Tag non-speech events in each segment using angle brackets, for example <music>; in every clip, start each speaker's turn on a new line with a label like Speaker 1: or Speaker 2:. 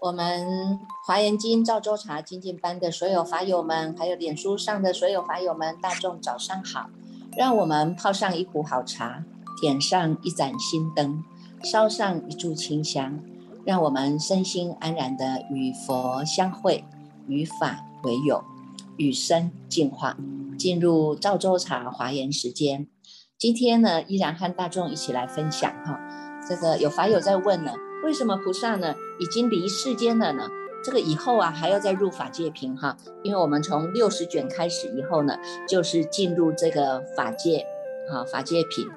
Speaker 1: 我们华严经赵州茶精进班的所有法友们，还有脸书上的所有法友们，大众早上好！让我们泡上一壶好茶，点上一盏心灯，烧上一炷清香，让我们身心安然的与佛相会，与法为友，与生进化，进入赵州茶华严时间。今天呢，依然和大众一起来分享哈。这个有法友在问呢。为什么菩萨呢已经离世间了呢？这个以后啊还要再入法界品哈，因为我们从六十卷开始以后呢，就是进入这个法界啊法界品，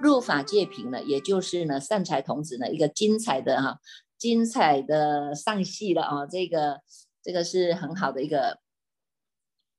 Speaker 1: 入法界品呢，也就是呢善财童子呢一个精彩的哈精彩的上戏了啊，这个这个是很好的一个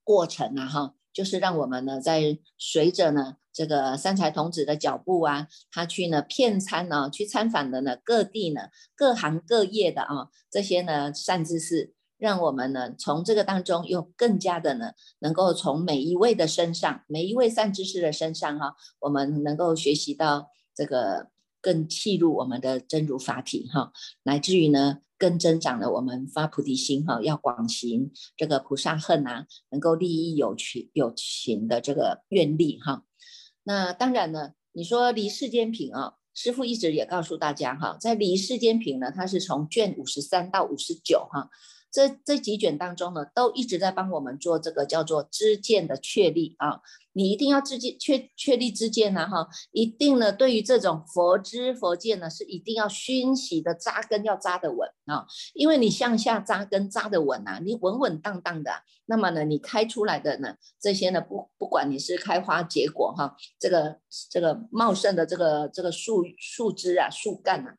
Speaker 1: 过程啊哈，就是让我们呢在随着呢。这个三才童子的脚步啊，他去呢骗参呢，去参访的呢各地呢各行各业的啊，这些呢善知识，让我们呢从这个当中又更加的呢，能够从每一位的身上，每一位善知识的身上哈，我们能够学习到这个更契入我们的真如法体哈，乃至于呢更增长了我们发菩提心哈，要广行这个菩萨恨啊，能够利益有情有情的这个愿力哈。那当然呢，你说离世间品啊，师傅一直也告诉大家哈，在离世间品呢，它是从卷五十三到五十九哈。这这几卷当中呢，都一直在帮我们做这个叫做知见的确立啊。你一定要知见确确立知见呢，哈，一定呢，对于这种佛知佛见呢，是一定要熏习的扎根，要扎得稳啊。因为你向下扎根扎得稳啊，你稳稳当当的，那么呢，你开出来的呢，这些呢，不不管你是开花结果哈，这个这个茂盛的这个这个树树枝啊，树干啊。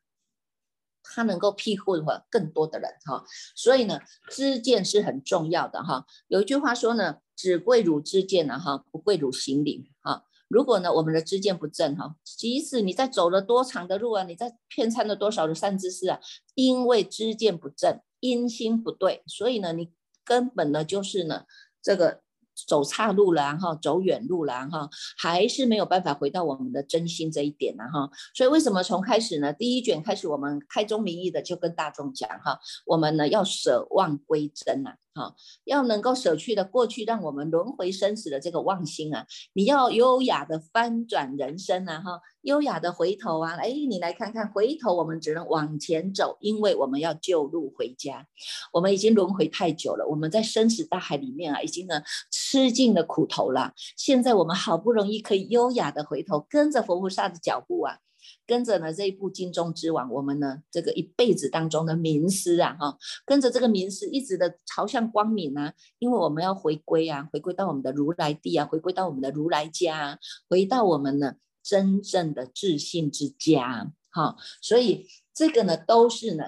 Speaker 1: 它能够庇护和更多的人哈，所以呢，知见是很重要的哈。有一句话说呢，只贵如知见呢哈，不贵如行灵哈。如果呢，我们的知见不正哈，即使你在走了多长的路啊，你在骗参了多少的善知识啊，因为知见不正，因心不对，所以呢，你根本呢就是呢这个。走岔路了哈，走远路了哈，还是没有办法回到我们的真心这一点呢哈。所以为什么从开始呢？第一卷开始，我们开宗明义的就跟大众讲哈，我们呢要舍妄归真呐。好，要能够舍去的过去，让我们轮回生死的这个妄心啊，你要优雅的翻转人生啊，哈，优雅的回头啊，哎，你来看看，回头我们只能往前走，因为我们要救路回家。我们已经轮回太久了，我们在生死大海里面啊，已经呢吃尽了苦头了。现在我们好不容易可以优雅的回头，跟着佛菩萨的脚步啊。跟着呢这一部金钟之王，我们呢这个一辈子当中的名师啊，哈，跟着这个名师一直的朝向光明啊，因为我们要回归啊，回归到我们的如来地啊，回归到我们的如来家，回到我们呢真正的自信之家，哈，所以这个呢都是呢。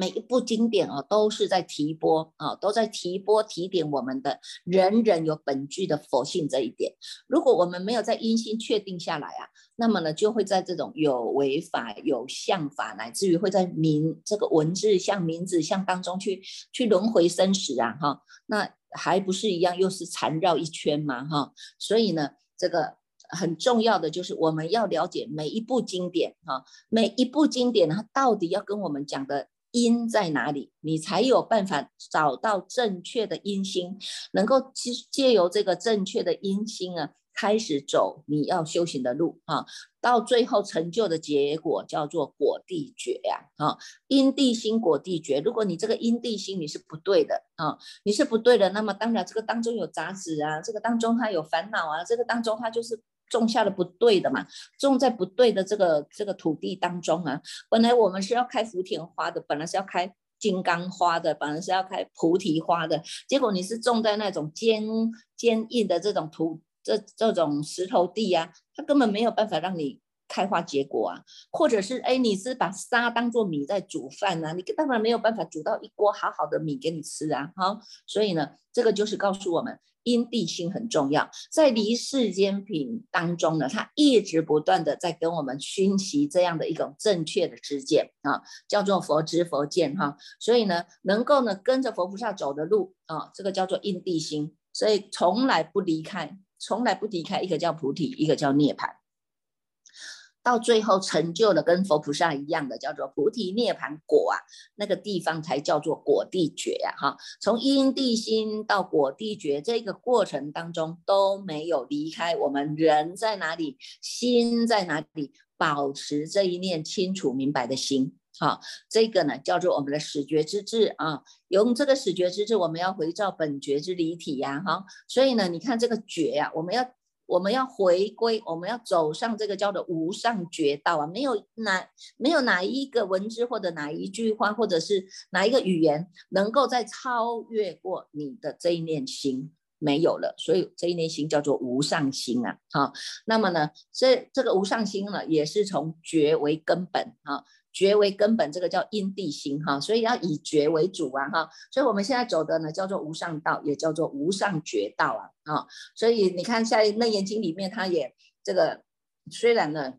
Speaker 1: 每一部经典啊，都是在提拨啊，都在提拨提点我们的人人有本具的佛性这一点。如果我们没有在因心确定下来啊，那么呢，就会在这种有为法、有相法，乃至于会在名这个文字像名字像当中去去轮回生死啊，哈，那还不是一样，又是缠绕一圈嘛，哈。所以呢，这个很重要的就是我们要了解每一部经典哈，每一部经典它到底要跟我们讲的。因在哪里，你才有办法找到正确的因心，能够借借由这个正确的因心啊，开始走你要修行的路啊，到最后成就的结果叫做果地觉呀啊，因地心果地觉。如果你这个因地心你是不对的啊，你是不对的，那么当然这个当中有杂质啊，这个当中它有烦恼啊，这个当中它就是。种下了不对的嘛，种在不对的这个这个土地当中啊。本来我们是要开福田花的，本来是要开金刚花的，本来是要开菩提花的，结果你是种在那种坚坚硬的这种土这这种石头地啊，它根本没有办法让你。开花结果啊，或者是哎，你是把沙当做米在煮饭呢？你当然没有办法煮到一锅好好的米给你吃啊！好，所以呢，这个就是告诉我们，因地心很重要。在离世间品当中呢，它一直不断的在跟我们熏习这样的一种正确的知见啊，叫做佛知佛见哈。所以呢，能够呢跟着佛菩萨走的路啊，这个叫做因地心，所以从来不离开，从来不离开一个叫菩提，一个叫涅槃。到最后成就了跟佛菩萨一样的，叫做菩提涅盘果啊，那个地方才叫做果地觉呀，哈，从因地心到果地觉这个过程当中都没有离开我们人在哪里，心在哪里，保持这一念清楚明白的心，好，这个呢叫做我们的始觉之智啊，用这个始觉之智，我们要回照本觉之离体呀，哈，所以呢，你看这个觉呀，我们要。我们要回归，我们要走上这个叫做无上绝道啊！没有哪没有哪一个文字或者哪一句话，或者是哪一个语言，能够再超越过你的这一念心，没有了。所以这一念心叫做无上心啊！好，那么呢，这这个无上心呢，也是从觉为根本啊。觉为根本，这个叫因地心哈，所以要以觉为主啊哈，所以我们现在走的呢叫做无上道，也叫做无上觉道啊啊，所以你看在楞严经里面，它也这个虽然呢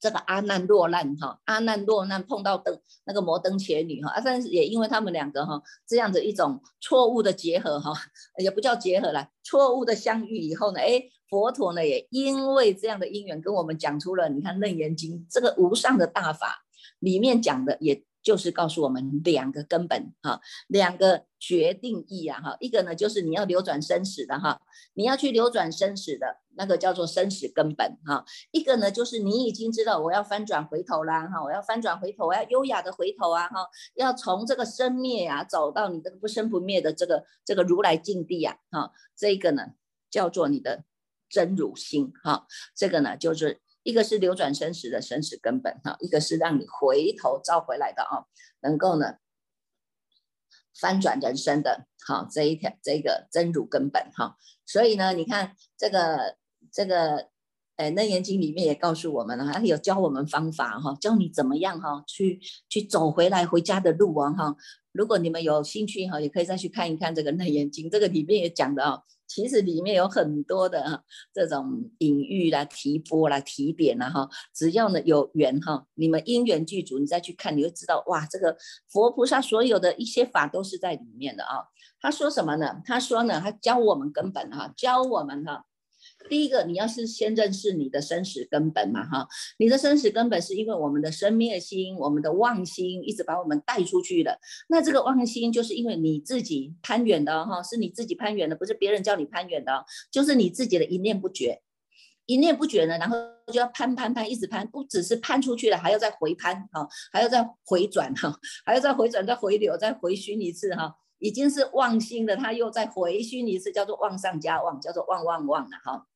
Speaker 1: 这个阿难落难哈，阿难落难碰到灯那个摩登伽女哈，但是也因为他们两个哈这样子一种错误的结合哈，也不叫结合了，错误的相遇以后呢，哎，佛陀呢也因为这样的因缘跟我们讲出了，你看楞严经这个无上的大法。里面讲的也就是告诉我们两个根本哈，两个决定意啊哈，一个呢就是你要流转生死的哈，你要去流转生死的那个叫做生死根本哈，一个呢就是你已经知道我要翻转回头啦哈，我要翻转回头，我要优雅的回头啊哈，要从这个生灭啊走到你这个不生不灭的这个这个如来境地呀哈，这个呢叫做你的真如心哈，这个呢就是。一个是流转生死的生死根本哈，一个是让你回头召回来的啊，能够呢翻转人生的哈这一条这个真如根本哈，所以呢，你看这个这个哎楞严经里面也告诉我们了，还有教我们方法哈，教你怎么样哈去去走回来回家的路啊哈，如果你们有兴趣哈，也可以再去看一看这个楞严经，这个里面也讲的啊。其实里面有很多的这种隐喻啦、提波啦、提点啦，哈，只要呢有缘哈，你们因缘具足，你再去看，你会知道哇，这个佛菩萨所有的一些法都是在里面的啊。他说什么呢？他说呢，他教我们根本哈，教我们哈。第一个，你要是先认识你的生死根本嘛，哈，你的生死根本是因为我们的生灭心、我们的妄心一直把我们带出去的。那这个妄心就是因为你自己攀缘的，哈，是你自己攀缘的，不是别人叫你攀缘的，就是你自己的一念不绝，一念不绝呢，然后就要攀攀攀，一直攀，不只是攀出去了，还要再回攀，哈，还要再回转，哈，还要再回转、再回流、再回熏一次，哈。已经是妄心的，他又再回熏一次，叫做妄上加妄，叫做妄妄妄了哈。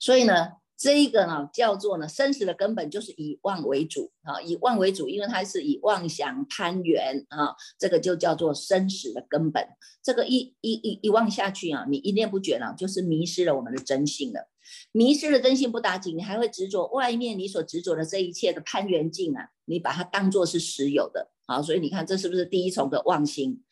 Speaker 1: 所以呢，这一个呢叫做呢生死的根本就是以妄为主啊，以妄为主，因为它是以妄想攀缘啊，这个就叫做生死的根本。这个一一一一妄下去啊，你一念不绝呢，就是迷失了我们的真性了。迷失了真心不打紧，你还会执着外面你所执着的这一切的攀缘境啊，你把它当做是实有的。好，所以你看，这是不是第一重的妄心？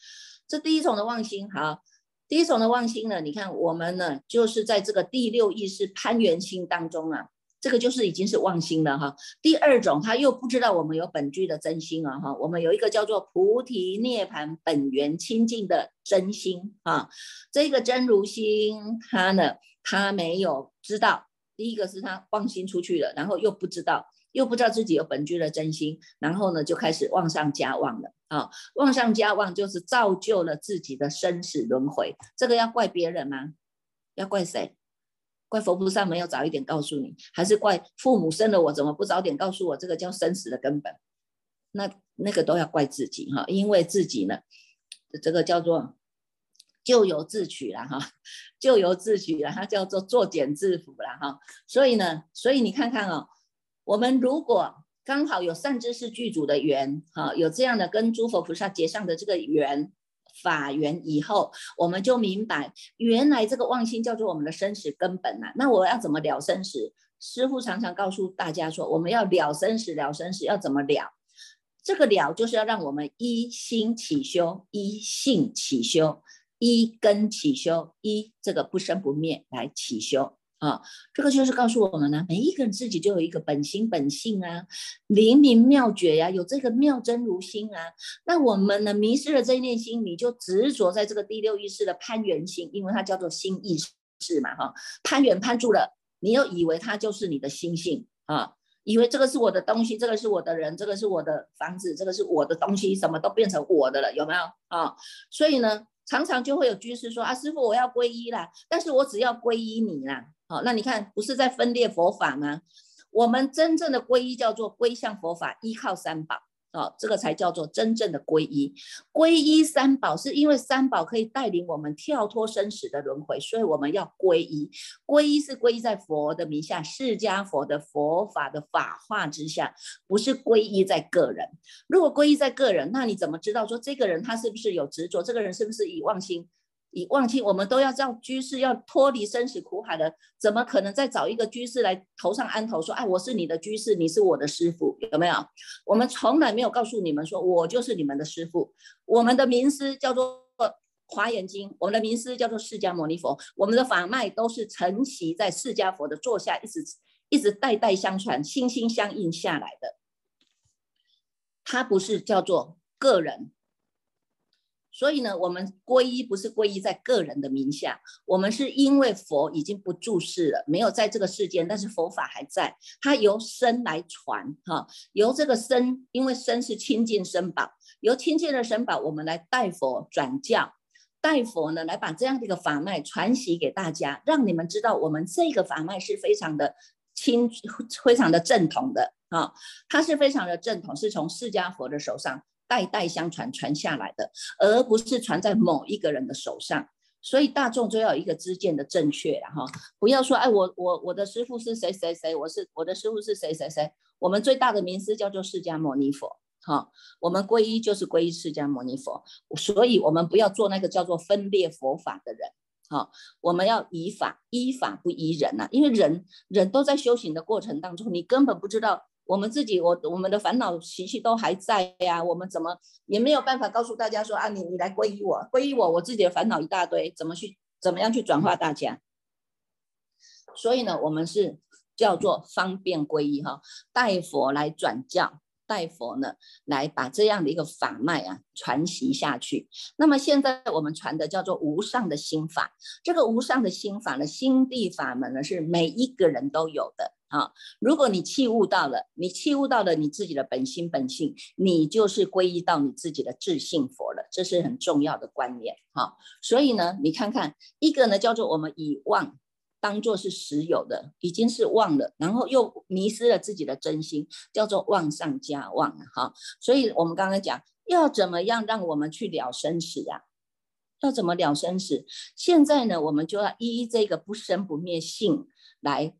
Speaker 1: 这第一重的妄心，好，第一重的妄心呢？你看我们呢，就是在这个第六意识攀缘心当中啊，这个就是已经是妄心了哈。第二种，他又不知道我们有本具的真心啊哈，我们有一个叫做菩提涅盘本源清净的真心啊，这个真如心，它呢，他没有知道，第一个是他妄心出去了，然后又不知道。又不知道自己有本具的真心，然后呢，就开始妄上加妄了啊！妄上加妄就是造就了自己的生死轮回。这个要怪别人吗？要怪谁？怪佛菩萨没有早一点告诉你，还是怪父母生了我怎么不早点告诉我？这个叫生死的根本。那那个都要怪自己哈，因为自己呢，这个叫做咎由自取了哈，咎由自取了，它叫做作茧自缚了哈。所以呢，所以你看看哦。我们如果刚好有善知识具足的缘，哈，有这样的跟诸佛菩萨结上的这个缘法缘以后，我们就明白，原来这个妄心叫做我们的生死根本呐。那我要怎么了生死？师父常常告诉大家说，我们要了生死，了生死要怎么了？这个了就是要让我们一心起修，一性起修，一根起修，一这个不生不灭来起修。啊，这个就是告诉我们呢，每一个人自己就有一个本心本性啊，灵明妙觉呀，有这个妙真如心啊。那我们呢，迷失了这一念心，你就执着在这个第六意识的攀缘心，因为它叫做心意识嘛，哈，攀缘攀住了，你又以为它就是你的心性。啊，以为这个是我的东西，这个是我的人，这个是我的房子，这个是我的东西，什么都变成我的了，有没有啊？所以呢，常常就会有居士说啊，师傅我要皈依啦，但是我只要皈依你啦，好，那你看不是在分裂佛法吗？我们真正的皈依叫做归向佛法，依靠三宝。哦，这个才叫做真正的皈依。皈依三宝，是因为三宝可以带领我们跳脱生死的轮回，所以我们要皈依。皈依是皈依在佛的名下，释迦佛的佛法的法化之下，不是皈依在个人。如果皈依在个人，那你怎么知道说这个人他是不是有执着？这个人是不是以妄心？以忘记，我们都要叫居士要脱离生死苦海的，怎么可能再找一个居士来头上安头说，哎，我是你的居士，你是我的师傅，有没有？我们从来没有告诉你们说，我就是你们的师傅。我们的名师叫做华严经，我们的名师叫做释迦牟尼佛，我们的法脉都是承袭在释迦佛的座下，一直一直代代相传，心心相印下来的。它不是叫做个人。所以呢，我们皈依不是皈依在个人的名下，我们是因为佛已经不注世了，没有在这个世间，但是佛法还在，它由身来传，哈，由这个身，因为身是亲近身宝，由亲近的身宝，我们来带佛转教，带佛呢来把这样的一个法脉传习给大家，让你们知道我们这个法脉是非常的亲，非常的正统的，啊，它是非常的正统，是从释迦佛的手上。代代相传传下来的，而不是传在某一个人的手上。所以大众就要有一个知见的正确，然后不要说，哎，我我我的师傅是谁谁谁，我是我的师傅是谁谁谁。我们最大的名师叫做释迦牟尼佛，哈，我们皈依就是皈依释迦牟尼佛。所以，我们不要做那个叫做分裂佛法的人，哈，我们要依法，依法不依人呐，因为人人都在修行的过程当中，你根本不知道。我们自己，我我们的烦恼习气都还在呀，我们怎么也没有办法告诉大家说啊，你你来皈依我，皈依我，我自己的烦恼一大堆，怎么去怎么样去转化大家？所以呢，我们是叫做方便皈依哈，带佛来转教，带佛呢来把这样的一个法脉啊传习下去。那么现在我们传的叫做无上的心法，这个无上的心法呢，心地法门呢是每一个人都有的。啊，如果你弃悟到了，你弃悟到了你自己的本心本性，你就是皈依到你自己的自信佛了，这是很重要的观念。哈，所以呢，你看看一个呢叫做我们以妄当做是实有的，已经是妄了，然后又迷失了自己的真心，叫做妄上加妄哈，所以我们刚刚讲要怎么样让我们去了生死啊？要怎么了生死？现在呢，我们就要依这个不生不灭性来。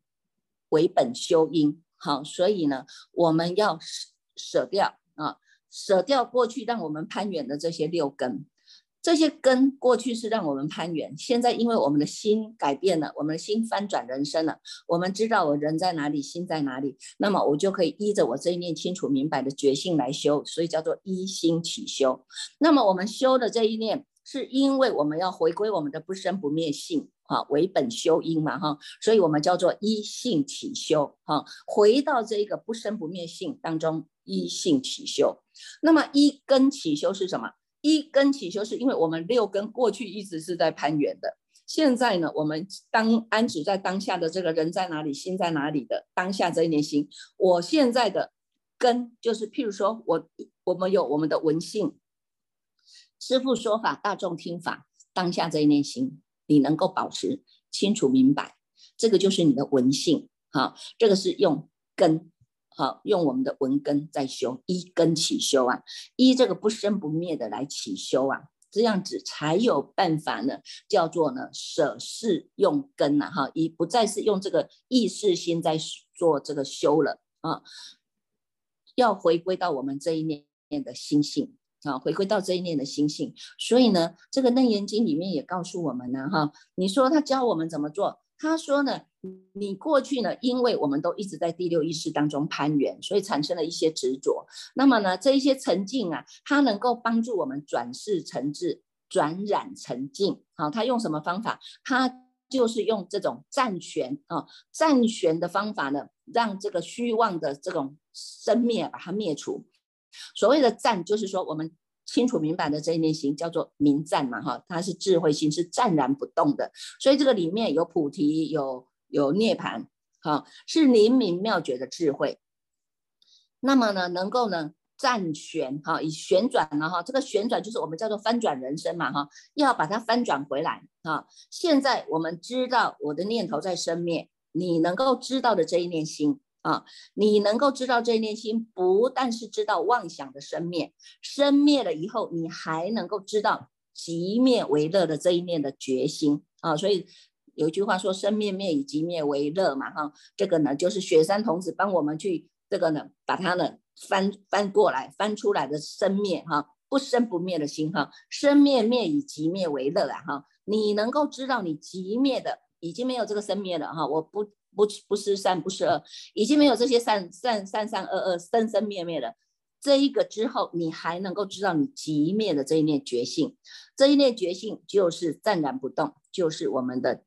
Speaker 1: 为本修因，好，所以呢，我们要舍舍掉啊，舍掉过去让我们攀缘的这些六根，这些根过去是让我们攀缘，现在因为我们的心改变了，我们的心翻转人生了，我们知道我人在哪里，心在哪里，那么我就可以依着我这一念清楚明白的决心来修，所以叫做依心起修。那么我们修的这一念，是因为我们要回归我们的不生不灭性。哈，为本修因嘛，哈，所以我们叫做一性起修，哈，回到这个不生不灭性当中，一性起修。那么一根起修是什么？一根起修是因为我们六根过去一直是在攀缘的，现在呢，我们当安止在当下的这个人在哪里，心在哪里的当下这一念心，我现在的根就是，譬如说我我们有我们的文性，师父说法，大众听法，当下这一念心。你能够保持清楚明白，这个就是你的文性，哈，这个是用根，好，用我们的文根在修，一根起修啊，一这个不生不灭的来起修啊，这样子才有办法呢，叫做呢舍事用根呐，哈，已不再是用这个意识心在做这个修了啊，要回归到我们这一面的心性。啊，回归到这一念的心性，所以呢，这个楞严经里面也告诉我们呢，哈，你说他教我们怎么做？他说呢，你过去呢，因为我们都一直在第六意识当中攀缘，所以产生了一些执着。那么呢，这一些沉静啊，它能够帮助我们转世成智，转染成净。好，他用什么方法？他就是用这种暂旋啊，暂旋的方法呢，让这个虚妄的这种生灭把它灭除。所谓的暂，就是说我们清楚明白的这一念心叫做明暂嘛，哈，它是智慧心，是暂然不动的。所以这个里面有菩提，有有涅盘，哈，是灵明妙绝的智慧。那么呢，能够呢暂旋哈，以旋转了哈，这个旋转就是我们叫做翻转人生嘛哈，要把它翻转回来啊。现在我们知道我的念头在生灭，你能够知道的这一念心啊，你能够知道这一念心，不但是知道妄想的生灭，生灭了以后，你还能够知道即灭为乐的这一念的决心啊。所以有一句话说，生灭灭以即灭为乐嘛哈，这个呢就是雪山童子帮我们去。这个呢，把它呢翻翻过来，翻出来的生灭哈，不生不灭的心哈，生灭灭以即灭为乐啊哈，你能够知道你即灭的已经没有这个生灭了哈，我不不不是善不是恶，已经没有这些善善善善恶恶生生灭灭了，这一个之后，你还能够知道你即灭的这一念觉性，这一念觉性就是湛然不动，就是我们的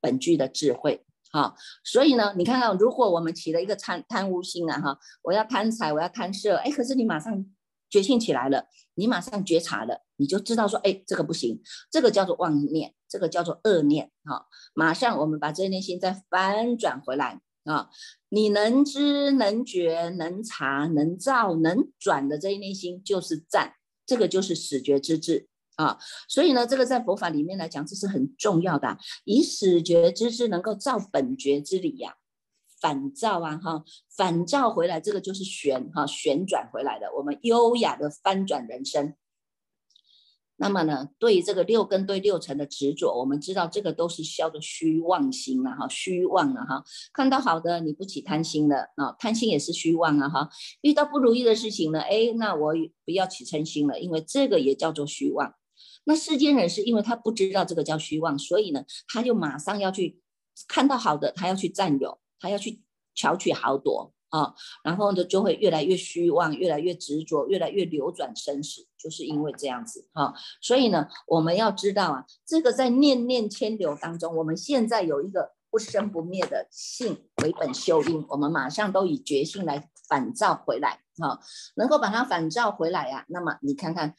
Speaker 1: 本具的智慧。好，所以呢，你看看，如果我们起了一个贪贪污心啊，哈，我要贪财，我要贪色，哎，可是你马上觉醒起来了，你马上觉察了，你就知道说，哎，这个不行，这个叫做妄念，这个叫做恶念，哈，马上我们把这念心再翻转回来啊，你能知能觉能察能照能转的这一念心就是赞，这个就是始觉之智。啊，所以呢，这个在佛法里面来讲，这是很重要的。以始觉之智能够照本觉之理呀，反照啊，哈，反照回来，这个就是旋哈，旋转回来的，我们优雅的翻转人生。那么呢，对于这个六根对六尘的执着，我们知道这个都是消的虚妄心了哈，虚妄了哈。看到好的，你不起贪心了啊，贪心也是虚妄啊哈。遇到不如意的事情呢，哎，那我不要起嗔心了，因为这个也叫做虚妄。那世间人是因为他不知道这个叫虚妄，所以呢，他就马上要去看到好的，他要去占有，他要去巧取豪夺啊，然后呢，就会越来越虚妄，越来越执着，越来越流转生死，就是因为这样子哈。所以呢，我们要知道啊，这个在念念牵流当中，我们现在有一个不生不灭的性为本修因，我们马上都以觉性来反照回来哈，能够把它反照回来呀。那么你看看。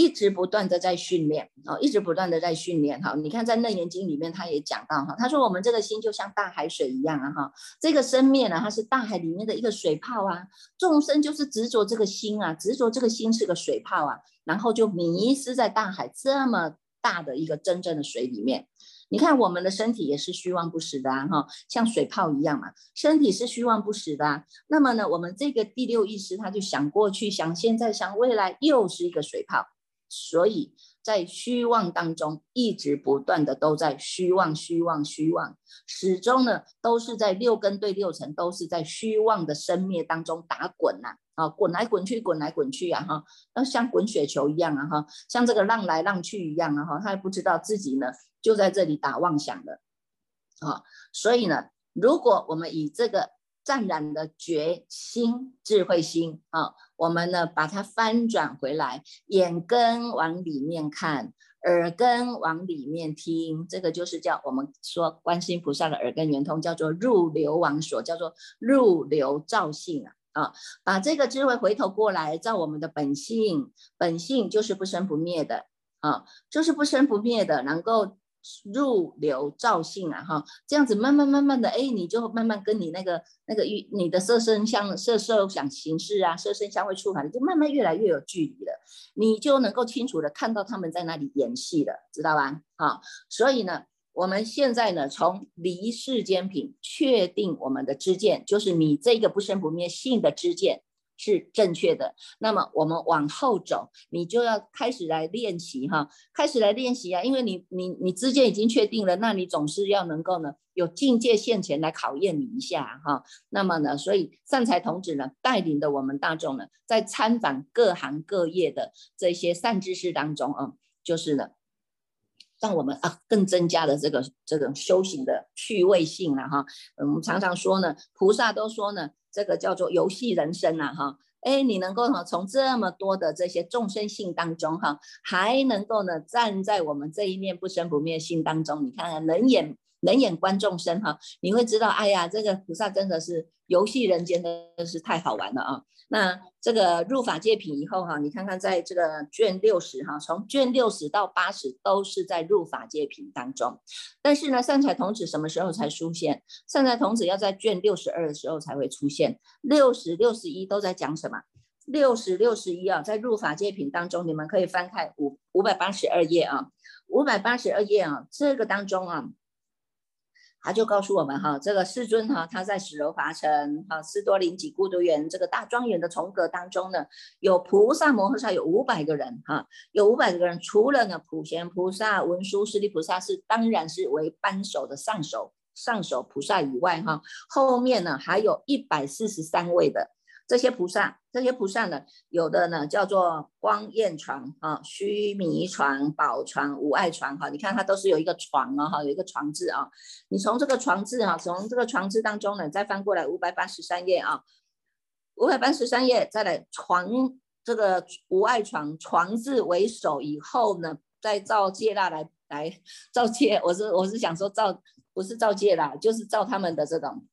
Speaker 1: 一直不断的在训练哦，一直不断的在训练哈。你看在《楞严经》里面，他也讲到哈，他说我们这个心就像大海水一样啊哈。这个生灭呢，它是大海里面的一个水泡啊。众生就是执着这个心啊，执着这个心是个水泡啊，然后就迷失在大海这么大的一个真正的水里面。你看我们的身体也是虚妄不实的啊哈，像水泡一样嘛，身体是虚妄不实的。啊那么呢，我们这个第六意识他就想过去、想现在、想未来，又是一个水泡。所以在虚妄当中，一直不断的都在虚妄、虚妄、虚妄，始终呢都是在六根对六尘，都是在虚妄的生灭当中打滚呐，啊，滚来滚去，滚来滚去啊，哈，那像滚雪球一样啊，哈，像这个浪来浪去一样啊，哈，他还不知道自己呢就在这里打妄想的，啊，所以呢，如果我们以这个。湛然的觉心、智慧心啊，我们呢把它翻转回来，眼根往里面看，耳根往里面听，这个就是叫我们说观世音菩萨的耳根圆通，叫做入流王所，叫做入流照性啊啊，把这个智慧回头过来照我们的本性，本性就是不生不灭的啊，就是不生不灭的，能够。入流照性啊，哈，这样子慢慢慢慢的，哎，你就慢慢跟你那个那个与你的色身相色受想行识啊，色身相会触法，你就慢慢越来越有距离了，你就能够清楚的看到他们在那里演戏了，知道吧？好，所以呢，我们现在呢，从离世间品确定我们的知见，就是你这个不生不灭性的知见。是正确的，那么我们往后走，你就要开始来练习哈，开始来练习啊，因为你你你之间已经确定了，那你总是要能够呢有境界现前来考验你一下哈。那么呢，所以善财童子呢带领的我们大众呢，在参访各行各业的这些善知识当中啊，就是呢，让我们啊更增加了这个这种修行的趣味性了哈。我们常常说呢，菩萨都说呢。这个叫做游戏人生呐，哈，哎，你能够哈从这么多的这些众生性当中哈，还能够呢站在我们这一念不生不灭性当中，你看看能演冷眼观众生哈，你会知道，哎呀，这个菩萨真的是游戏人间，真的是太好玩了啊。那这个入法界品以后哈，你看看在这个卷六十哈，从卷六十到八十都是在入法界品当中。但是呢，善财童子什么时候才出现？善财童子要在卷六十二的时候才会出现。六十六十一都在讲什么？六十六十一啊，在入法界品当中，你们可以翻开五五百八十二页啊，五百八十二页啊，这个当中啊。他就告诉我们哈，这个世尊哈，他在十楼华城哈，斯多林吉孤独园这个大庄园的重阁当中呢，有菩萨摩诃萨有五百个人哈，有五百个人，除了呢普贤菩萨、文殊师利菩萨是当然是为扳手的上首上首菩萨以外哈，后面呢还有一百四十三位的。这些菩萨，这些菩萨呢，有的呢叫做光焰床啊、须弥床、宝床、无碍床哈。你看它都是有一个床啊哈，有一个床字啊。你从这个床字哈，从这个床字当中呢，再翻过来五百八十三页啊，五百八十三页再来床这个无碍床床字为首以后呢，再照戒腊来来照戒。我是我是想说照不是照戒啦，就是照他们的这种，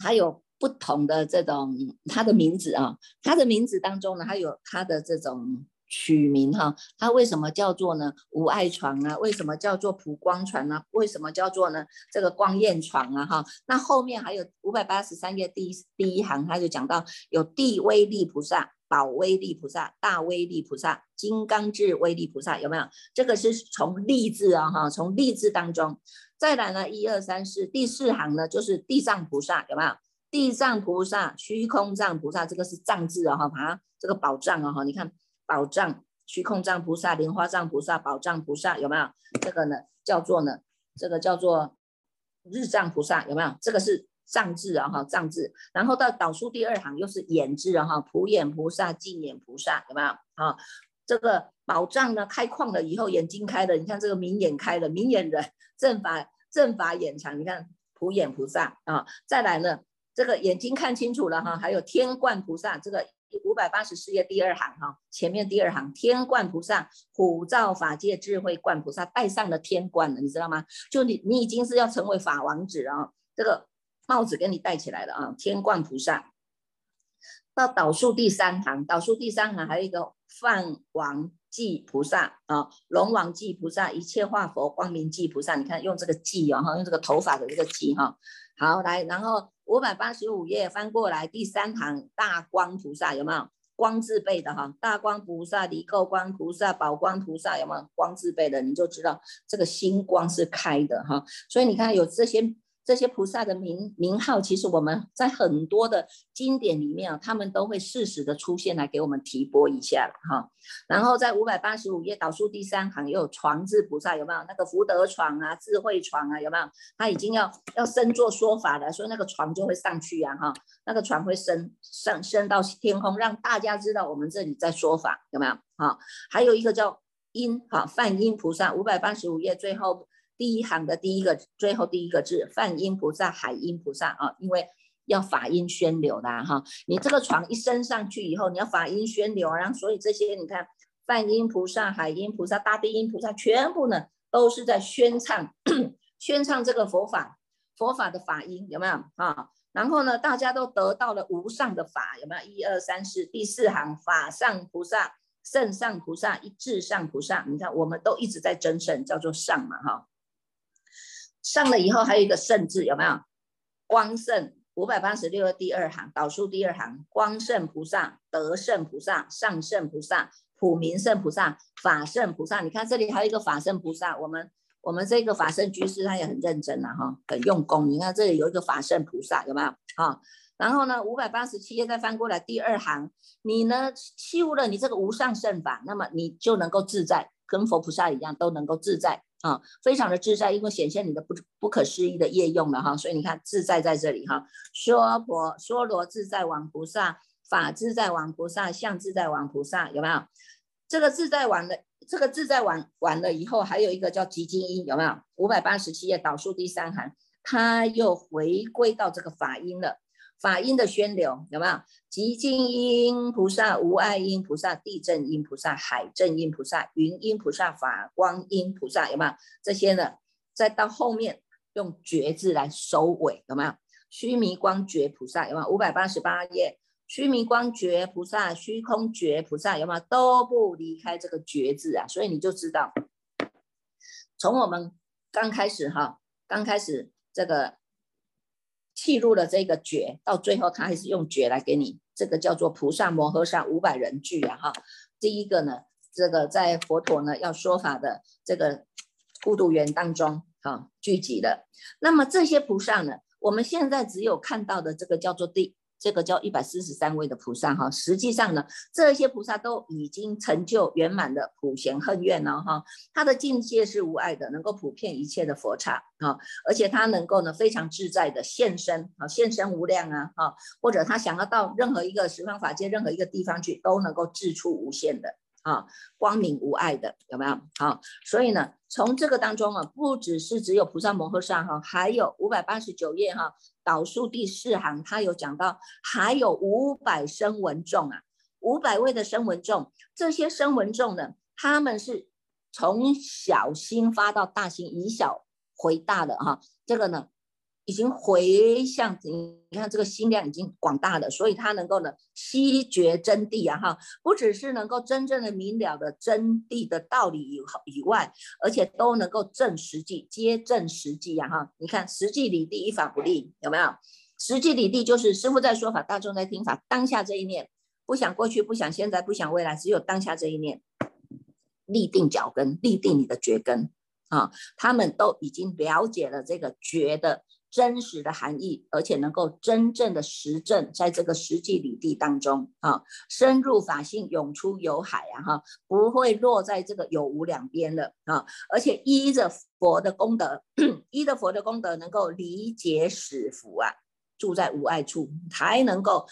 Speaker 1: 还有。不同的这种它的名字啊，它的名字当中呢，还有它的这种取名哈。它为什么叫做呢无爱床啊？为什么叫做普光床啊？为什么叫做呢这个光焰床啊？哈，那后面还有五百八十三页第一第一行，他就讲到有地威力菩萨、宝威力菩萨、大威力菩萨、金刚智威力菩萨，有没有？这个是从力字啊哈，从力字当中再来呢，一二三四第四行呢就是地藏菩萨，有没有？地藏菩萨、虚空藏菩萨，这个是藏字啊哈，把它这个宝藏啊哈，你看宝藏、虚空藏菩萨、莲花藏菩萨、宝藏菩萨有没有？这个呢叫做呢，这个叫做日藏菩萨有没有？这个是藏字啊哈，藏字。然后到导数第二行又是眼字啊哈，普眼菩萨、净眼菩萨有没有？啊，这个宝藏呢开矿了以后眼睛开了，你看这个明眼开了，明眼人正法正法眼长，你看普眼菩萨啊，再来呢。这个眼睛看清楚了哈，还有天冠菩萨，这个五百八十四页第二行哈，前面第二行天冠菩萨，普照法界智慧冠菩萨戴上了天冠了，你知道吗？就你你已经是要成为法王子啊，这个帽子给你戴起来了啊，天冠菩萨。到倒数第三行，倒数第三行还有一个梵王济菩萨啊，龙王济菩萨，一切化佛光明济菩萨，你看用这个济哦哈，用这个头发的这个济哈。好来，然后。五百八十五页翻过来，第三行大光菩萨有没有光字辈的哈？大光菩萨、离垢光菩萨、宝光菩萨有没有光字辈的？你就知道这个星光是开的哈。所以你看有这些。这些菩萨的名名号，其实我们在很多的经典里面啊，他们都会适时的出现来给我们提拨一下哈。然后在五百八十五页导数第三行又有床字菩萨，有没有那个福德床啊、智慧床啊？有没有？他已经要要升做说法了，所以那个床就会上去呀哈，那个床会升上升到天空，让大家知道我们这里在说法，有没有？哈，还有一个叫音哈梵音菩萨，五百八十五页最后。第一行的第一个，最后第一个字，梵音菩萨、海音菩萨啊，因为要法音宣流的哈。你这个床一升上去以后，你要法音宣流，然后所以这些你看，梵音菩萨、海音菩萨、大地音菩萨，全部呢都是在宣唱 <clears throat> 宣唱这个佛法，佛法的法音有没有啊？然后呢，大家都得到了无上的法，有没有？一二三四，第四行法上菩萨、圣上菩萨、一至上菩萨，你看我们都一直在争胜，叫做上嘛哈。上了以后还有一个圣字，有没有？光圣五百八十六第二行导数第二行，光圣菩萨、德圣菩萨、上圣菩萨、普明圣菩萨、法圣菩萨。你看这里还有一个法圣菩萨，我们我们这个法圣居士他也很认真了哈，很用功。你看这里有一个法圣菩萨，有没有？啊，然后呢，五百八十七页再翻过来第二行，你呢修了你这个无上圣法，那么你就能够自在，跟佛菩萨一样，都能够自在。啊，非常的自在，因为显现你的不不可思议的业用了哈，所以你看自在在这里哈。娑婆娑罗自在王菩萨，法自在王菩萨，相自在王菩萨，有没有？这个自在王的这个自在王完了以后，还有一个叫极精音，有没有？五百八十七页导数第三行，他又回归到这个法音了。法音的宣流有没有？极静音菩萨、无碍音菩萨、地震音菩萨、海震音菩萨、云音菩萨、法光音菩萨有没有？这些呢？再到后面用觉字来收尾，有没有？须弥光觉菩萨有没有？五百八十八页，须弥光觉菩萨、虚空觉菩萨有没有？都不离开这个觉字啊，所以你就知道，从我们刚开始哈，刚开始这个弃入了这个觉，到最后他还是用觉来给你，这个叫做菩萨摩诃萨五百人聚啊哈。第一个呢，这个在佛陀呢要说法的这个孤独园当中啊聚集的，那么这些菩萨呢？我们现在只有看到的这个叫做第，这个叫一百四十三位的菩萨哈，实际上呢，这些菩萨都已经成就圆满的普贤恨愿了哈，他的境界是无碍的，能够普遍一切的佛刹啊，而且他能够呢非常自在的现身啊，现身无量啊哈，或者他想要到任何一个十方法界任何一个地方去，都能够自出无限的。啊，光明无碍的有没有？好，所以呢，从这个当中啊，不只是只有菩萨摩诃萨哈，还有五百八十九页哈，导数第四行，他有讲到，还有五百声闻众啊，五百位的声闻众，这些声闻众呢，他们是从小心发到大心，以小回大的哈，这个呢。已经回向，你看这个心量已经广大了，所以他能够呢悉觉真谛啊哈，不只是能够真正的明了的真谛的道理以以外，而且都能够证实际，皆证实际呀哈。你看实际理地一法不立，有没有？实际理地就是师父在说法，大众在听法，当下这一念，不想过去，不想现在，不想未来，只有当下这一念，立定脚跟，立定你的觉根啊。他们都已经了解了这个觉的。真实的含义，而且能够真正的实证，在这个实际理地当中啊，深入法性，涌出有海啊哈，不会落在这个有无两边的啊，而且依着佛的功德，依着佛的功德，能够理解使福啊，住在无碍处，才能够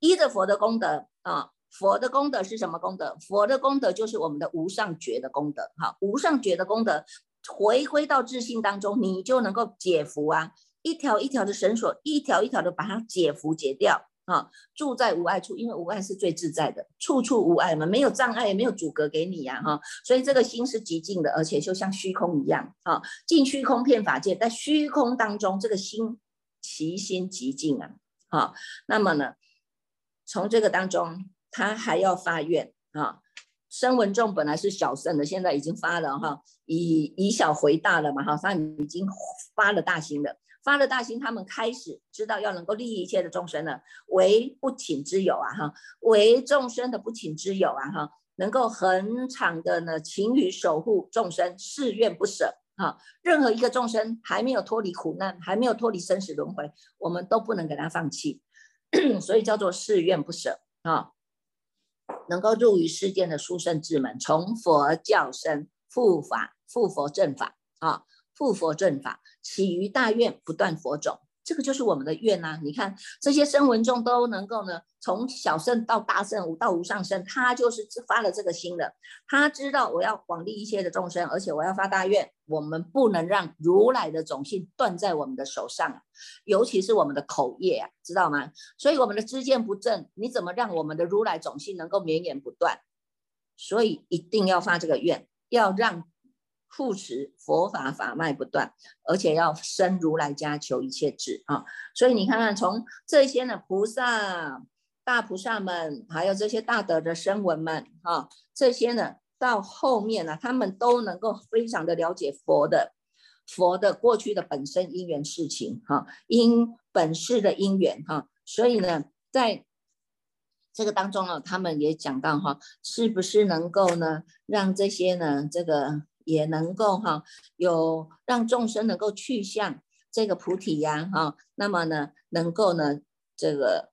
Speaker 1: 依着佛的功德啊，佛的功德是什么功德？佛的功德就是我们的无上觉的功德哈，无上觉的功德回归到自信当中，你就能够解福啊。一条一条的绳索，一条一条的把它解缚解掉啊！住在无碍处，因为无碍是最自在的，处处无碍嘛，没有障碍，也没有阻隔给你呀哈！所以这个心是极静的，而且就像虚空一样啊，尽虚空遍法界，在虚空当中，这个心其心极静啊！好，那么呢，从这个当中，他还要发愿啊。声闻众本来是小圣的，现在已经发了哈，以以小回大了嘛哈，他已经发了大心了。发了大心，他们开始知道要能够利益一切的众生了，为不请之友啊哈，为众生的不请之友啊哈，能够恒常的呢勤于守护众生，誓愿不舍哈，任何一个众生还没有脱离苦难，还没有脱离生死轮回，我们都不能给他放弃，<coughs> 所以叫做誓愿不舍啊，能够入于世间的殊胜之门，从佛教生复法复佛正法啊。复佛正法，起于大愿，不断佛种，这个就是我们的愿呐。你看这些声闻众都能够呢，从小圣到大圣，到无上圣，他就是发了这个心的。他知道我要广利一切的众生，而且我要发大愿，我们不能让如来的种性断在我们的手上，尤其是我们的口业啊，知道吗？所以我们的知见不正，你怎么让我们的如来种性能够绵延不断？所以一定要发这个愿，要让。护持佛法法脉不断，而且要生如来家求一切智啊！所以你看看，从这些呢菩萨、大菩萨们，还有这些大德的声闻们啊，这些呢到后面呢，他们都能够非常的了解佛的佛的过去的本身因缘事情哈，因本世的因缘哈，所以呢，在这个当中呢，他们也讲到哈，是不是能够呢让这些呢这个。也能够哈有让众生能够去向这个菩提呀哈，那么呢能够呢这个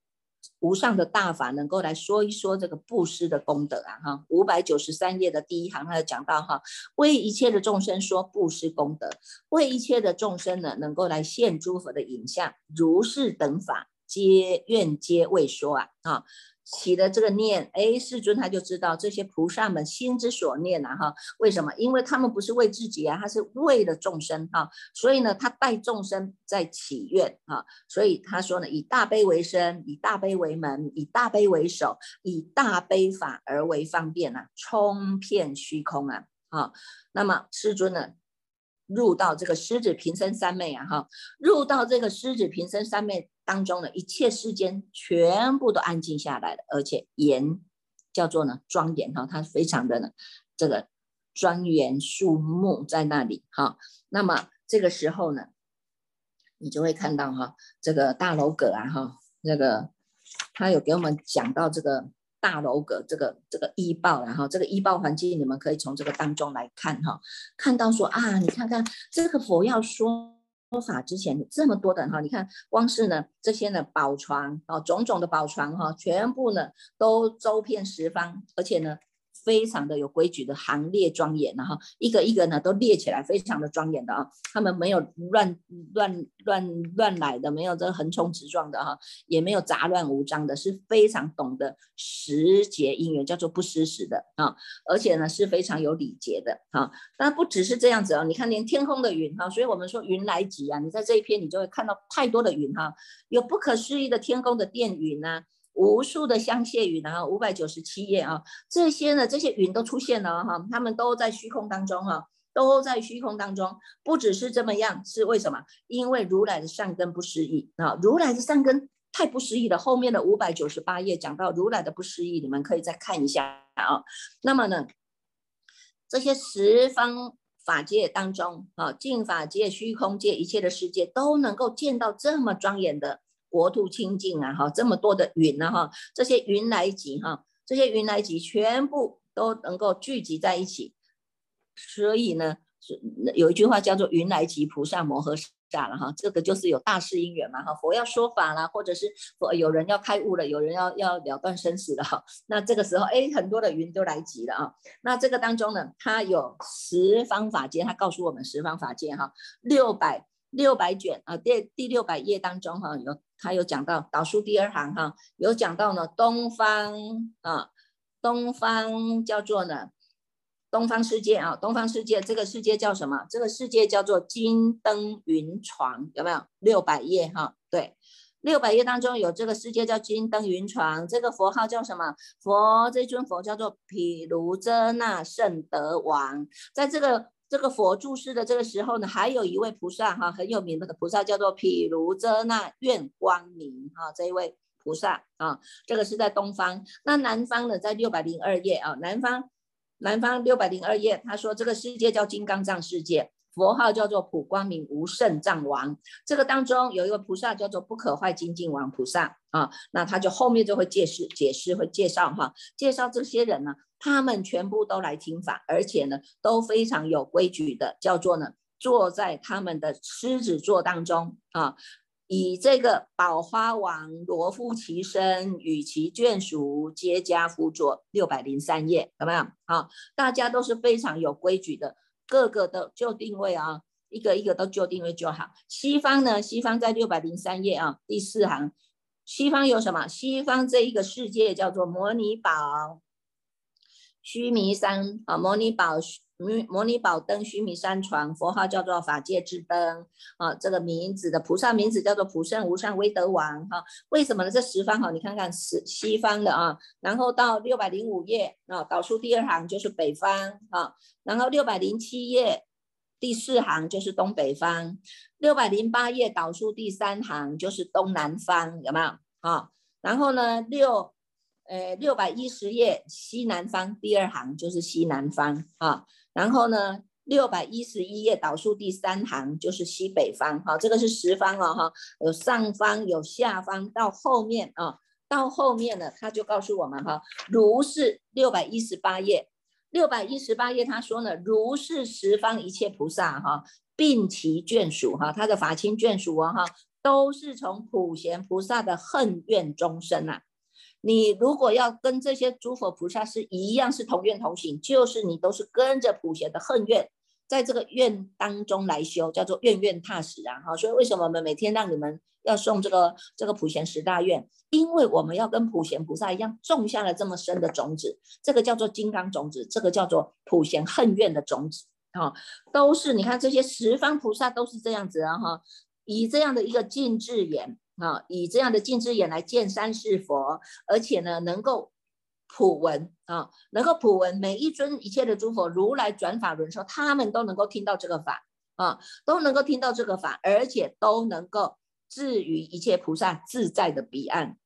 Speaker 1: 无上的大法能够来说一说这个布施的功德啊哈，五百九十三页的第一行，他讲到哈，为一切的众生说布施功德，为一切的众生呢能够来现诸佛的影像，如是等法皆愿皆未说啊啊。起的这个念，哎，世尊他就知道这些菩萨们心之所念呐，哈，为什么？因为他们不是为自己啊，他是为了众生哈，所以呢，他带众生在祈愿哈，所以他说呢，以大悲为身，以大悲为门，以大悲为首，以大悲法而为方便啊，充遍虚空啊，啊，那么世尊呢，入到这个狮子平生三昧啊哈，入到这个狮子平生三昧当中的，一切世间全部都安静下来了，而且严叫做呢庄严哈，它非常的呢这个庄严肃穆在那里哈。那么这个时候呢，你就会看到哈，这个大楼阁啊哈，那个他有给我们讲到这个。大楼阁这个这个医报，然后这个医报环境，你们可以从这个当中来看哈，看到说啊，你看看这个佛要说说法之前这么多的哈，你看光是呢这些呢宝船啊，种种的宝船哈，全部呢都周遍十方，而且呢。非常的有规矩的行列庄严的哈，一个一个呢都列起来，非常的庄严的啊。他们没有乱乱乱乱来的，没有这横冲直撞的哈，也没有杂乱无章的，是非常懂得时节因缘，叫做不失时的啊。而且呢是非常有礼节的啊。但不只是这样子哦，你看连天空的云哈，所以我们说云来集啊，你在这一篇你就会看到太多的云哈，有不可思议的天空的电云呐。无数的香榭云，然后五百九十七页啊，这些呢，这些云都出现了哈，他们都在虚空当中哈，都在虚空当中，不只是这么样，是为什么？因为如来的善根不思议啊，如来的善根太不思议了。后面的五百九十八页讲到如来的不思议，你们可以再看一下啊。那么呢，这些十方法界当中啊，净法界、虚空界一切的世界都能够见到这么庄严的。国土清净啊，哈，这么多的云呢，哈，这些云来集哈，这些云来集全部都能够聚集在一起，所以呢，有一句话叫做“云来集菩萨摩诃萨”了哈，这个就是有大事因缘嘛，哈，佛要说法了，或者是佛有人要开悟了，有人要要了断生死了哈，那这个时候，哎，很多的云都来集了啊，那这个当中呢，它有十方法界，它告诉我们十方法界哈，六百。六百卷啊，第第六百页当中哈，有他有讲到导数第二行哈，有讲到呢东方啊，东方叫做呢东方世界啊，东方世界这个世界叫什么？这个世界叫做金灯云床，有没有？六百页哈，对，六百页当中有这个世界叫金灯云床，这个佛号叫什么？佛这尊佛叫做毗卢遮那圣德王，在这个。这个佛注释的这个时候呢，还有一位菩萨哈，很有名的菩萨叫做毗卢遮那愿光明哈，这一位菩萨啊，这个是在东方。那南方呢，在六百零二页啊，南方南方六百零二页，他说这个世界叫金刚藏世界。佛号叫做普光明无胜藏王，这个当中有一个菩萨叫做不可坏精进王菩萨啊，那他就后面就会解释解释会介绍哈，介绍这些人呢，他们全部都来听法，而且呢都非常有规矩的，叫做呢坐在他们的狮子座当中啊，以这个宝花王罗敷其身，与其眷属皆加辅佐，六百零三页有没有？好，大家都是非常有规矩的。各个都就定位啊，一个一个都就定位就好。西方呢，西方在六百零三页啊，第四行，西方有什么？西方这一个世界叫做模拟宝，须弥山啊，摩尼宝。摩摩尼宝灯须弥山床，佛号叫做法界之灯啊，这个名字的菩萨名字叫做普胜无上威德王哈。为什么呢？这十方哈，你看看是西方的啊，然后到六百零五页啊，导数第二行就是北方啊，然后六百零七页第四行就是东北方，六百零八页导数第三行就是东南方，有没有啊？然后呢六。呃，六百一十页西南方第二行就是西南方啊，然后呢，六百一十一页导数第三行就是西北方哈，这个是十方哦哈，有上方有下方，到后面啊，到后面呢，他就告诉我们哈，如是六百一十八页，六百一十八页他说呢，如是十方一切菩萨哈，并其眷属哈，他的法亲眷属哦哈，都是从普贤菩萨的恨怨中生啊。你如果要跟这些诸佛菩萨是一样，是同愿同行，就是你都是跟着普贤的恨愿，在这个愿当中来修，叫做愿愿踏实啊！哈，所以为什么我们每天让你们要送这个这个普贤十大愿？因为我们要跟普贤菩萨一样，种下了这么深的种子，这个叫做金刚种子，这个叫做普贤恨愿的种子啊，都是你看这些十方菩萨都是这样子啊！哈，以这样的一个静智眼。啊，以这样的镜之眼来见三世佛，而且呢，能够普闻啊，能够普闻每一尊一切的诸佛如来转法轮说，他们都能够听到这个法，啊，都能够听到这个法，而且都能够置于一切菩萨自在的彼岸，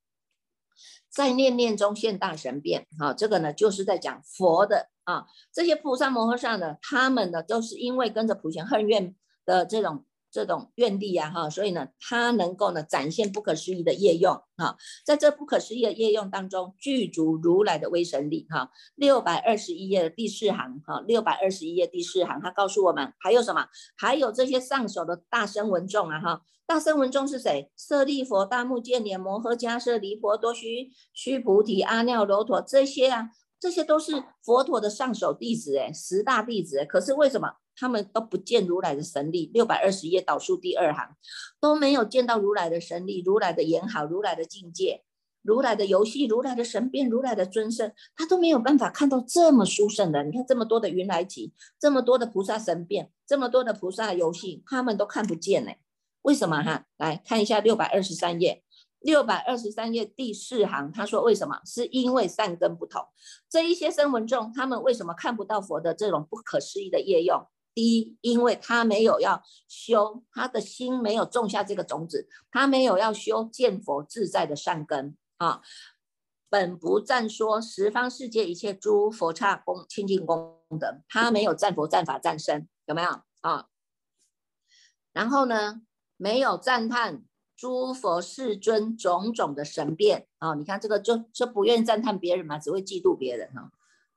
Speaker 1: 在念念中现大神变。啊，这个呢就是在讲佛的啊，这些菩萨摩诃萨呢，他们呢都是因为跟着普贤恨愿的这种。这种愿力呀，哈，所以呢，它能够呢展现不可思议的业用啊，在这不可思议的业用当中，具足如来的威神力哈。六百二十一页的第四行哈，六百二十一页第四行，他告诉我们还有什么？还有这些上首的大声闻众啊，哈，大声闻众是谁？舍利佛、大目犍连、摩诃迦舍、离婆多须、须菩提、阿耨罗陀这些啊，这些都是佛陀的上首弟子哎，十大弟子。可是为什么？他们都不见如来的神力，六百二十页倒数第二行都没有见到如来的神力，如来的言好，如来的境界，如来的游戏，如来的神变，如来的尊胜，他都没有办法看到这么殊胜的。你看这么多的云来集，这么多的菩萨神变，这么多的菩萨游戏，他们都看不见呢。为什么哈？来看一下六百二十三页，六百二十三页第四行，他说为什么？是因为善根不同。这一些声闻众，他们为什么看不到佛的这种不可思议的业用？一，因为他没有要修，他的心没有种下这个种子，他没有要修见佛自在的善根啊。本不赞说十方世界一切诸佛刹功清净功德，他没有赞佛赞法赞身，有没有啊？然后呢，没有赞叹诸佛世尊种种的神变啊。你看这个就就不愿意赞叹别人嘛，只会嫉妒别人哈。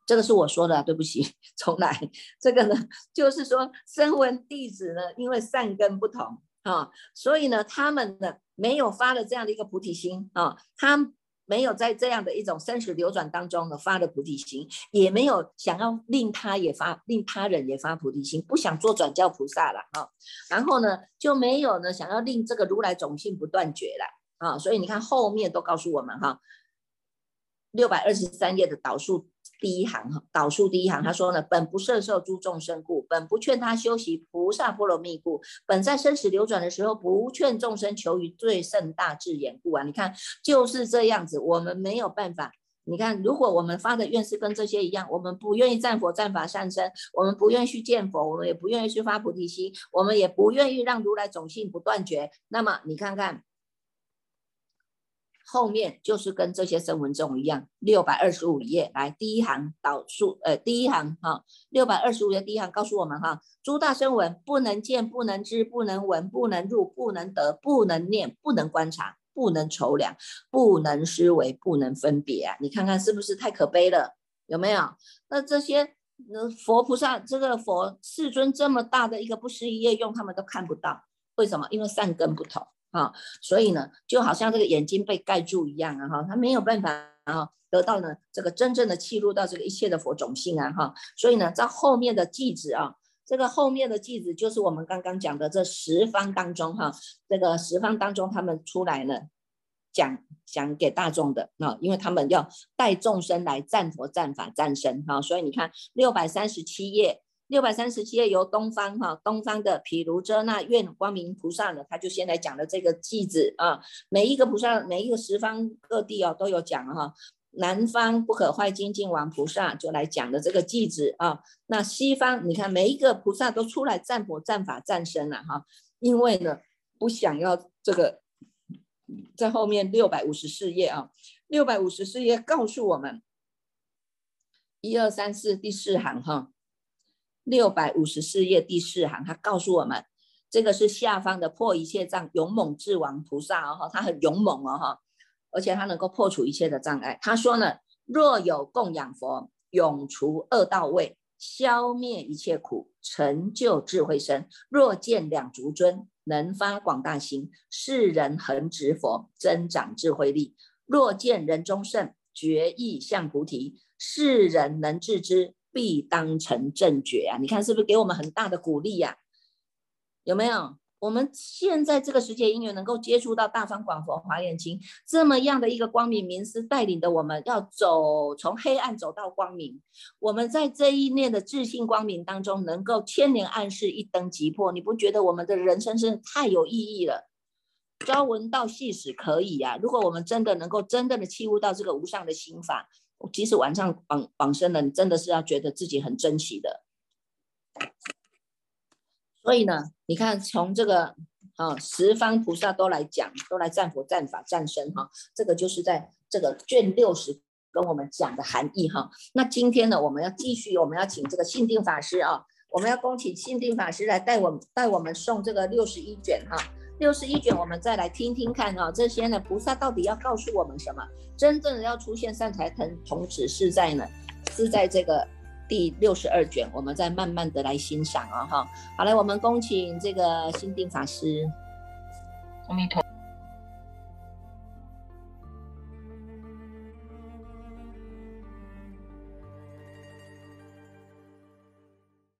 Speaker 1: 这个是我说的，对不起，<laughs> 重来。这个呢，就是说声闻弟子呢，因为善根不同啊，所以呢，他们呢没有发了这样的一个菩提心啊，他没有在这样的一种生死流转当中呢发了菩提心，也没有想要令他也发，令他人也发菩提心，不想做转教菩萨了啊。然后呢，就没有呢想要令这个如来种性不断绝了啊。所以你看后面都告诉我们哈，六百二十三页的导数。第一行哈，导数第一行，他说呢，本不摄受诸众生故，本不劝他修习菩萨波罗蜜故，本在生死流转的时候不劝众生求于最胜大智眼故啊！你看就是这样子，我们没有办法。你看，如果我们发的愿是跟这些一样，我们不愿意战佛战法善身，我们不愿意去见佛，我们也不愿意去发菩提心，我们也不愿意让如来种性不断绝。那么你看看。后面就是跟这些声闻众一样，六百二十五页来第一行导数，呃，第一行哈，六百二十五页第一行告诉我们哈，诸大声闻不能见，不能知，不能闻，不能入，不能得，不能念，不能观察，不能筹量，不能思维，不能分别啊！你看看是不是太可悲了？有没有？那这些佛菩萨，这个佛世尊这么大的一个不思议业用，他们都看不到，为什么？因为善根不同。啊，所以呢，就好像这个眼睛被盖住一样啊，哈，他没有办法啊，得到呢这个真正的契入到这个一切的佛种性啊，哈，所以呢，在后面的句子啊，这个后面的句子就是我们刚刚讲的这十方当中哈，这个十方当中他们出来呢，讲讲给大众的啊，因为他们要带众生来赞佛、赞法、赞身哈，所以你看六百三十七页。六百三十七页由东方哈，东方的毗卢遮那愿光明菩萨呢，他就先来讲了这个句子啊。每一个菩萨，每一个十方各地哦都有讲哈。南方不可坏精进王菩萨就来讲的这个句子啊。那西方你看每一个菩萨都出来赞佛、赞法、赞身了哈。因为呢不想要这个，在后面六百五十四页啊，六百五十四页告诉我们，一二三四第四行哈。六百五十四页第四行，他告诉我们，这个是下方的破一切障勇猛智王菩萨哦，他很勇猛哦哈，而且他能够破除一切的障碍。他说呢，若有供养佛，永除恶道位，消灭一切苦，成就智慧身；若见两足尊，能发广大心，世人恒执佛，增长智慧力；若见人中圣，觉意向菩提，世人能治之。必当成正觉啊！你看是不是给我们很大的鼓励呀？有没有？我们现在这个时节因缘能够接触到大方广佛华严经这么样的一个光明名师带领的，我们要走从黑暗走到光明。我们在这一念的自信光明当中，能够千年暗示一灯即破。你不觉得我们的人生是太有意义了？朝闻道细史可以呀。如果我们真的能够真正的契悟到这个无上的心法。即使晚上绑绑身了，你真的是要觉得自己很珍惜的。所以呢，你看从这个啊十方菩萨都来讲，都来赞佛、赞法、赞身哈，这个就是在这个卷六十跟我们讲的含义哈。那今天呢，我们要继续，我们要请这个信定法师啊，我们要恭请信定法师来带我们带我们送这个六十一卷哈。六十一卷，我们再来听听看啊，这些呢菩萨到底要告诉我们什么？真正的要出现善财童童子是在呢，是在这个第六十二卷，我们再慢慢的来欣赏啊哈。好嘞，我们恭请这个心定法师。
Speaker 2: 阿弥陀